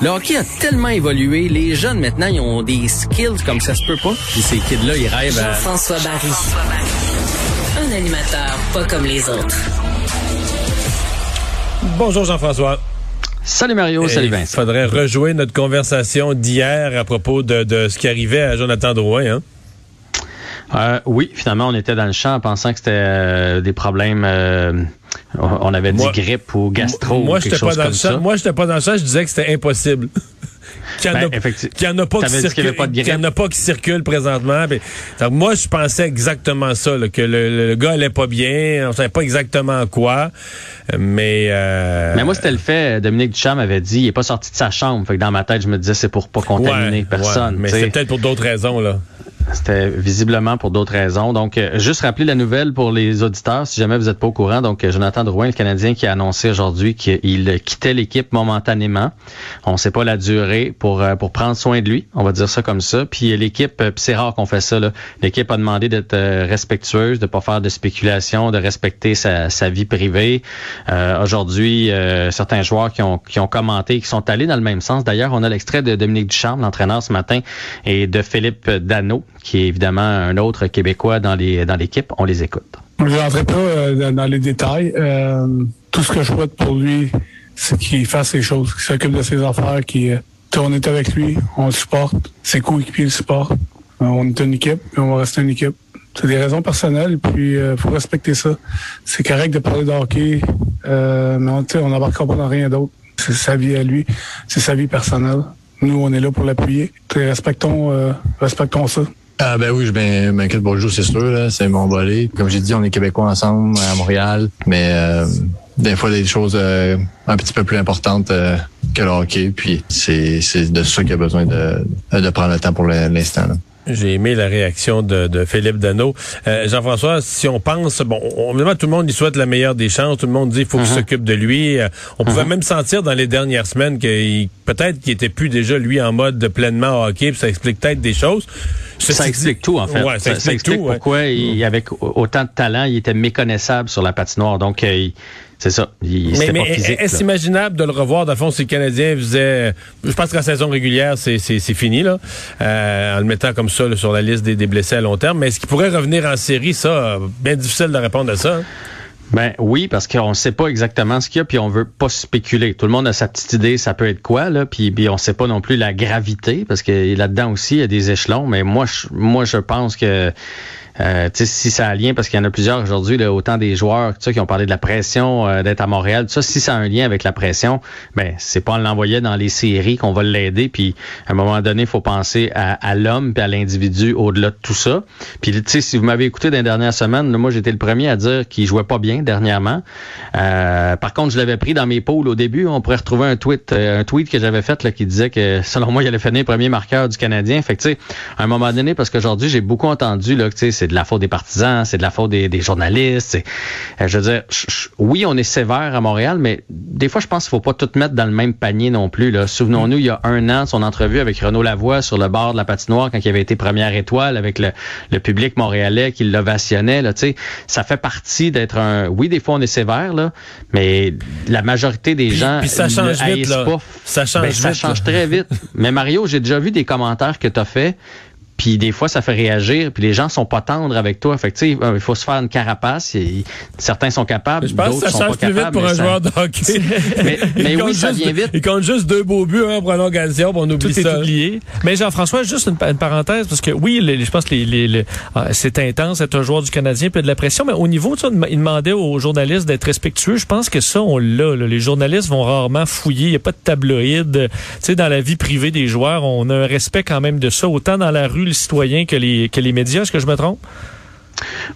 Le hockey a tellement évolué, les jeunes maintenant, ils ont des skills comme ça se peut pas. Puis ces kids-là, ils rêvent à... Jean-François Barry. Un animateur pas comme les autres. Bonjour Jean-François. Salut Mario, salut Il Vincent. faudrait rejouer notre conversation d'hier à propos de, de ce qui arrivait à Jonathan Drouin. Hein? Euh, oui, finalement, on était dans le champ en pensant que c'était euh, des problèmes. euh, on avait dit Moi- grippe ou gastro Moi, ou quelque pas dans comme ça. Moi, j'étais pas dans champ. Je disais que c'était impossible. qu'il n'y en, Ben, en a pas qui grippe. qu'il y en a pas qui présentement. Puis, donc, moi, je pensais exactement ça, là, que le, le gars allait pas bien. On savait pas exactement quoi. Mais, euh, Mais moi, c'était le fait. Dominique Duchamp avait dit, il est pas sorti de sa chambre. Fait que dans ma tête, je me disais, c'est pour pas contaminer ouais, personne. ouais, mais c'est peut-être pour d'autres raisons, là. C'était visiblement pour d'autres raisons. Donc, euh, juste rappeler la nouvelle pour les auditeurs, si jamais vous n'êtes pas au courant. Donc, euh, Jonathan Drouin, le Canadien, qui a annoncé aujourd'hui qu'il quittait l'équipe momentanément. On ne sait pas la durée pour euh, pour prendre soin de lui. On va dire ça comme ça. Puis l'équipe, c'est rare qu'on fait ça. L'équipe a demandé d'être respectueuse, de pas faire de spéculation, de respecter sa, sa vie privée. Euh, aujourd'hui, certains joueurs qui ont qui ont commenté, qui sont allés dans le même sens. D'ailleurs, on a l'extrait de Dominique Ducharme, l'entraîneur ce matin, et de Philippe Dano, qui est évidemment un autre Québécois dans les dans l'équipe. On les écoute. Je ne rentrerai pas euh, dans, les détails. Euh, tout ce que je souhaite pour lui, c'est qu'il fasse ses choses, qu'il s'occupe de ses affaires, qu'il euh, on est avec lui, on le supporte, ses coéquipiers le supportent. On est une équipe, puis on va rester une équipe. C'est des raisons personnelles, puis il faut respecter ça. C'est correct de parler de hockey, mais on n'embarquera pas dans rien d'autre. C'est sa vie à lui, c'est sa vie personnelle. Nous, on est là pour l'appuyer. Respectons, respectons ça. Ah ben oui, je m'in- m'inquiète pour le c'est sûr. là. C'est mon volet. Comme j'ai dit, on est Québécois ensemble à Montréal, mais euh, des fois, il y a des choses euh, un petit peu plus importantes euh, que le hockey. Puis c'est c'est de ça qu'il y a besoin de, de prendre le temps pour l'instant. là. J'ai aimé la réaction de, de Philippe Dano. Euh, Jean-François, si on pense, bon, on, évidemment, tout le monde lui souhaite la meilleure des chances. Tout le monde dit qu'il faut qu'il s'occupe de lui. Euh, on pouvait même sentir dans les dernières semaines qu'il peut-être qu'il était plus déjà lui en mode de pleinement hockey. Puis ça explique peut-être des choses. Ça explique dit- tout, en fait. Ouais, ça, explique, tout. ouais. pourquoi, il, avec autant de talent, il était méconnaissable sur la patinoire. Donc, euh, il- c'est ça. Il, Mais, est-ce imaginable de le revoir? Dans le fond, si le Canadien faisait... Je pense que la saison régulière, c'est fini, là, euh, en le mettant comme ça là, sur la liste des, des blessés à long terme. Mais est-ce qu'il pourrait revenir en série? Ça, euh, bien difficile de répondre à ça. hein. Ben oui, parce qu'on ne sait pas exactement ce qu'il y a, puis on veut pas spéculer. Tout le monde a sa petite idée, ça peut être quoi, là, puis, puis on sait pas non plus la gravité, parce que là-dedans aussi, il y a des échelons. Mais moi, je, moi, je pense que euh, si ça a un lien, parce qu'il y en a plusieurs aujourd'hui, autant des joueurs qui ont parlé de la pression euh, d'être à Montréal, tout ça, si ça a un lien avec la pression, ben c'est pas en l'envoyer dans les séries qu'on va l'aider. Puis à un moment donné, il faut penser à, à l'homme puis à l'individu au-delà de tout ça. Puis tu sais, si vous m'avez écouté dans les dernières semaines, moi j'étais le premier à dire qu'il jouait pas bien dernièrement. Euh, par contre, je l'avais pris dans mes pôles au début. On pourrait retrouver un tweet, euh, un tweet que j'avais fait là, qui disait que selon moi, il allait finir premier marqueur du Canadien. Fait que tu sais, à un moment donné, parce qu'aujourd'hui, j'ai beaucoup entendu là, que c'est de la faute des partisans, c'est de la faute des, des journalistes. euh, je veux dire, oui, on est sévère à Montréal, mais des fois, je pense qu'il faut pas tout mettre dans le même panier non plus. Là. Souvenons-nous, il y a un an, son entrevue avec Renaud Lavoie sur le bord de la patinoire quand il avait été première étoile avec le, le public montréalais qui l'ovationnait. Là, ça fait partie d'être un. Oui, des fois, on est sévère, là, mais la majorité des Puis- gens puis ça le change vite, haïssent là. pas. Ça change Ben, ça vite, change là. très vite. Mais Mario, j'ai déjà vu des commentaires que tu as fait. Puis des fois, ça fait réagir. Puis les gens sont pas tendres avec toi. Fait que, tu sais, euh, il faut se faire une carapace. Et certains sont capables, Je pense que ça sont change pas plus vite pour un ça- joueur de hockey. Mais- oui, ça vient vite. Il compte juste deux beaux buts hein, en prolongation, puis on oublie Tout est oublié. Mais Jean-François, juste une, pa- une parenthèse, parce que oui, les- je pense que les, les- les- ah, c'est intense être un joueur du Canadien, puis il y a de la pression, mais au niveau, tu sais, il demandait aux journalistes d'être respectueux. Je pense que ça, on l'a. là. Les journalistes vont rarement fouiller. Il n'y a pas de tabloïd. Tu sais, dans la vie privée des joueurs, on a un respect quand même de ça, autant dans la rue, le citoyen, que les, que les médias. Est-ce que je me trompe?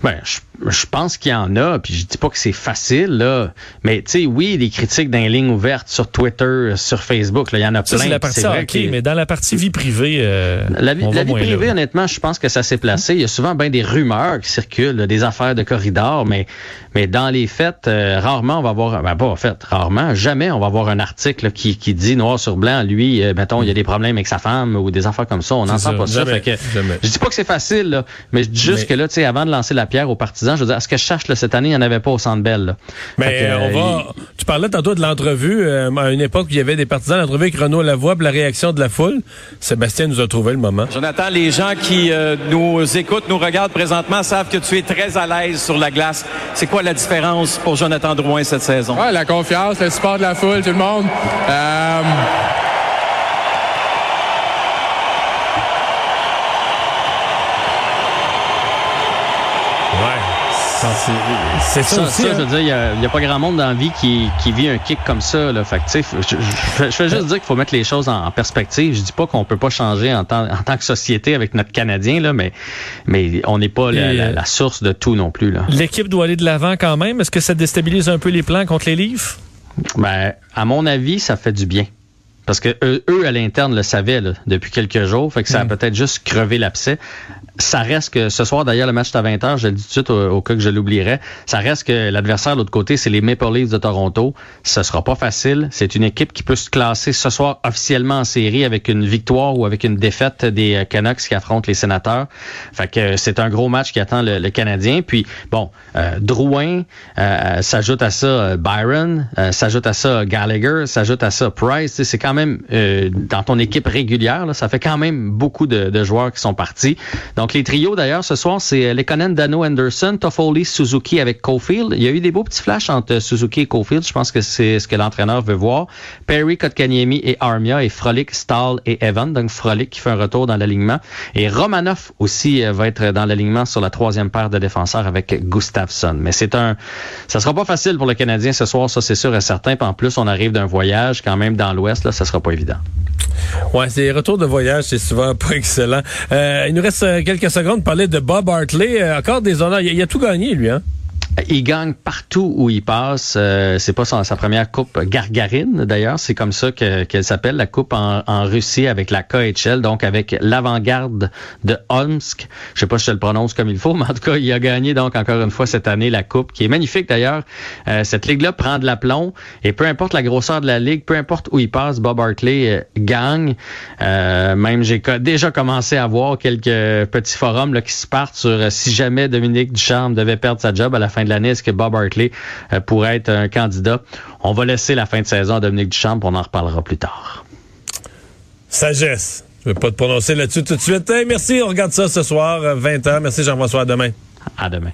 Ben, je, je pense qu'il y en a, puis je dis pas que c'est facile, là. Mais tu sais, oui, des critiques dans les lignes ouvertes sur Twitter, sur Facebook, là, il y en a Ça, plein. c'est la partie vrai hockey, mais dans la partie vie privée, euh, La vie, la là. privée, honnêtement, je pense que ça s'est placé. Il y a souvent bien des rumeurs qui circulent, là, des affaires de corridor, mais, mais dans les faits, euh, rarement on va avoir, ben pas en fait, rarement, jamais on va avoir un article qui, qui dit noir sur blanc, lui, euh, mettons, il y a des problèmes avec sa femme ou des affaires comme ça. On n'entend pas ça. Fait que, je dis pas que c'est facile, là, mais je dis juste Mais- que là, tu sais, avant de lancer la pierre aux partisans. Je veux dire, à ce que je cherche, là, cette année, il n'y en avait pas au Centre Bell. là. Mais que, euh, on euh, va. Tu parlais tantôt de l'entrevue euh, à une époque où il y avait des partisans. L'entrevue avec Renaud Lavoie, puis la réaction de la foule. Sébastien nous a trouvé le moment. Jonathan, les gens qui euh, nous écoutent, nous regardent présentement savent que tu es très à l'aise sur la glace. C'est quoi la différence pour Jonathan Drouin cette saison? Ouais, la confiance, le support de la foule, tout le monde. Euh, C'est ça, Ça, aussi. ça, hein. je veux dire, il n'y a, pas grand monde dans la vie qui, qui vit un kick comme ça. Là. Fait que, je, je, je- je veux juste dire qu'il faut mettre les choses en, en perspective. Je dis pas qu'on peut pas changer en tant, en tant que société avec notre Canadien, là, mais, mais on n'est pas la, euh, la source de tout non plus. Là. L'équipe doit aller de l'avant quand même. Est-ce que ça déstabilise un peu les plans contre les Leafs? Ben, à mon avis, ça fait du bien. Parce que eux, eux, à l'interne, le savaient là, depuis quelques jours. Fait que ça a peut-être juste crevé l'abcès. Ça reste que ce soir, d'ailleurs, le match est à 20h, je le dis tout de suite au, au cas que je l'oublierais. Ça reste que l'adversaire de l'autre côté, c'est les Maple Leafs de Toronto. Ce sera pas facile. C'est une équipe qui peut se classer ce soir officiellement en série avec une victoire ou avec une défaite des euh, Canucks qui affrontent les Sénateurs. Fait que euh, c'est un gros match qui attend le, le Canadien. Puis, bon, euh, Drouin, euh, s'ajoute à ça euh, Byron, euh, s'ajoute à ça Gallagher, s'ajoute à ça Price. C'est quand même euh, dans ton équipe régulière, ça fait quand même beaucoup de, joueurs qui sont partis. Donc les trios d'ailleurs ce soir, c'est euh, Lekonen, Dano, Anderson, Toffoli, Suzuki avec Caulfield. Il y a eu des beaux petits flashs entre euh, Suzuki et Caulfield. Je pense que c'est ce que l'entraîneur veut voir. Perry, Kotkaniemi et Armia et Frolic, Stahl et Evan. Donc Frolic qui fait un retour dans l'alignement. Et Romanov aussi va être dans l'alignement sur la troisième paire de défenseurs avec Gustafsson. Mais c'est un, ça sera pas facile pour le Canadien ce soir, ça c'est sûr et certain. Puis en plus, on arrive d'un voyage quand même dans l'Ouest, sera pas évident. Ouais, ces retours de voyage, c'est souvent pas excellent. Euh, il nous reste euh, quelques secondes pour parler de Bob Hartley. Euh, encore des honneurs. Il, a- il a tout gagné, lui, hein? Il gagne partout où il passe. Euh, c'est pas sa première coupe Gargarine, d'ailleurs. C'est comme ça que- qu'elle s'appelle, la coupe en, en Russie avec la KHL, donc avec l'avant-garde de Omsk. Je sais pas si je le prononce comme il faut, mais en tout cas, il a gagné donc encore une fois cette année la coupe, qui est magnifique d'ailleurs. Euh, cette ligue-là prend de l'aplomb et peu importe la grosseur de la ligue, peu importe où il passe, Bob Hartley euh, gagne. Euh, même j'ai déjà commencé à voir quelques petits forums là, qui se partent sur euh, si jamais Dominique Ducharme devait perdre sa job à la fin de l'année, est-ce que Bob Hartley euh, pourrait être un candidat? On va laisser la fin de saison à Dominique Ducharme, puis on en reparlera plus tard. Sagesse. Je vais pas te prononcer là-dessus tout de suite. Hey, merci, on regarde ça ce soir, 20h. Merci Jean-François, à demain. À demain.